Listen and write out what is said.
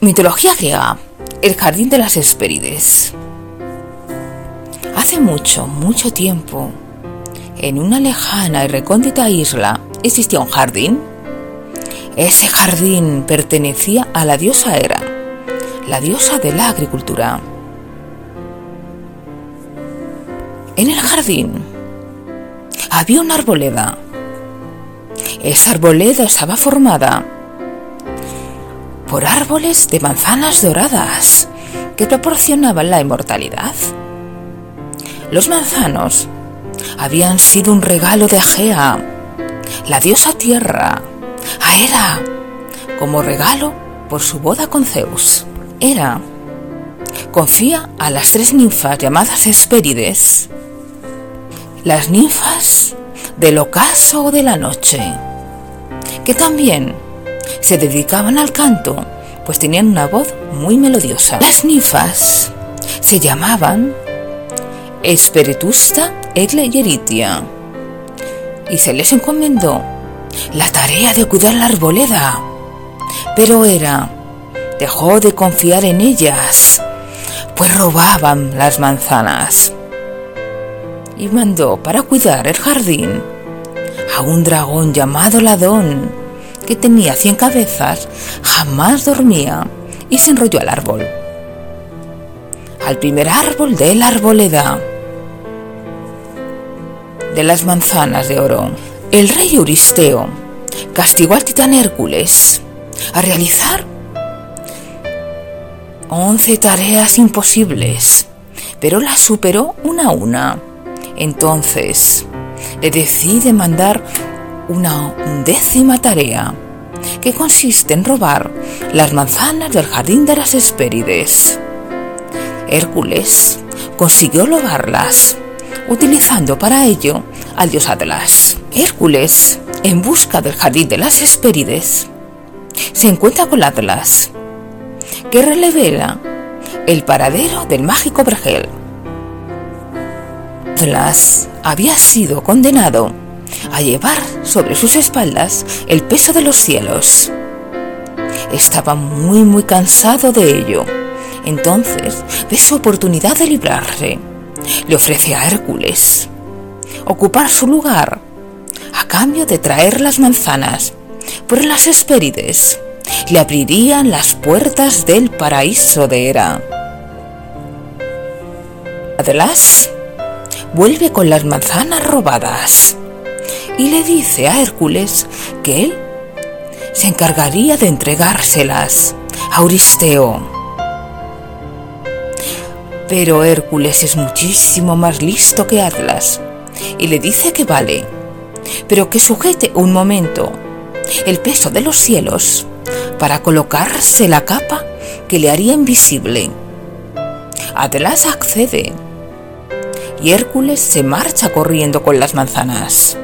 Mitología griega. El jardín de las Hespérides. Hace mucho, mucho tiempo, en una lejana y recóndita isla existía un jardín. Ese jardín pertenecía a la diosa Hera, la diosa de la agricultura. En el jardín había una arboleda. Esa arboleda estaba formada por árboles de manzanas doradas que proporcionaban la inmortalidad. Los manzanos habían sido un regalo de Gea, la diosa tierra, a Hera, como regalo por su boda con Zeus. Hera confía a las tres ninfas llamadas Hespérides, las ninfas del ocaso o de la noche, que también se dedicaban al canto, pues tenían una voz muy melodiosa. Las ninfas se llamaban Esperetusta, Egle y Eritia, y se les encomendó la tarea de cuidar la arboleda. Pero Hera dejó de confiar en ellas, pues robaban las manzanas. Y mandó para cuidar el jardín a un dragón llamado Ladón, que tenía cien cabezas, jamás dormía y se enrolló al árbol. Al primer árbol de la arboleda de las manzanas de oro. El rey Euristeo castigó al titán Hércules a realizar once tareas imposibles, pero las superó una a una. Entonces le decide mandar una undécima tarea, que consiste en robar las manzanas del jardín de las Hespérides. Hércules consiguió robarlas utilizando para ello al dios Atlas. Hércules, en busca del jardín de las Hespérides, se encuentra con Atlas, que revela el paradero del mágico Vergel. Atlas había sido condenado a llevar sobre sus espaldas el peso de los cielos. Estaba muy muy cansado de ello. Entonces ve su oportunidad de librarse le ofrece a Hércules ocupar su lugar a cambio de traer las manzanas, por las Hespérides le abrirían las puertas del paraíso de Hera. Además, vuelve con las manzanas robadas y le dice a Hércules que él se encargaría de entregárselas a Euristeo pero Hércules es muchísimo más listo que Atlas y le dice que vale, pero que sujete un momento el peso de los cielos para colocarse la capa que le haría invisible. Atlas accede y Hércules se marcha corriendo con las manzanas.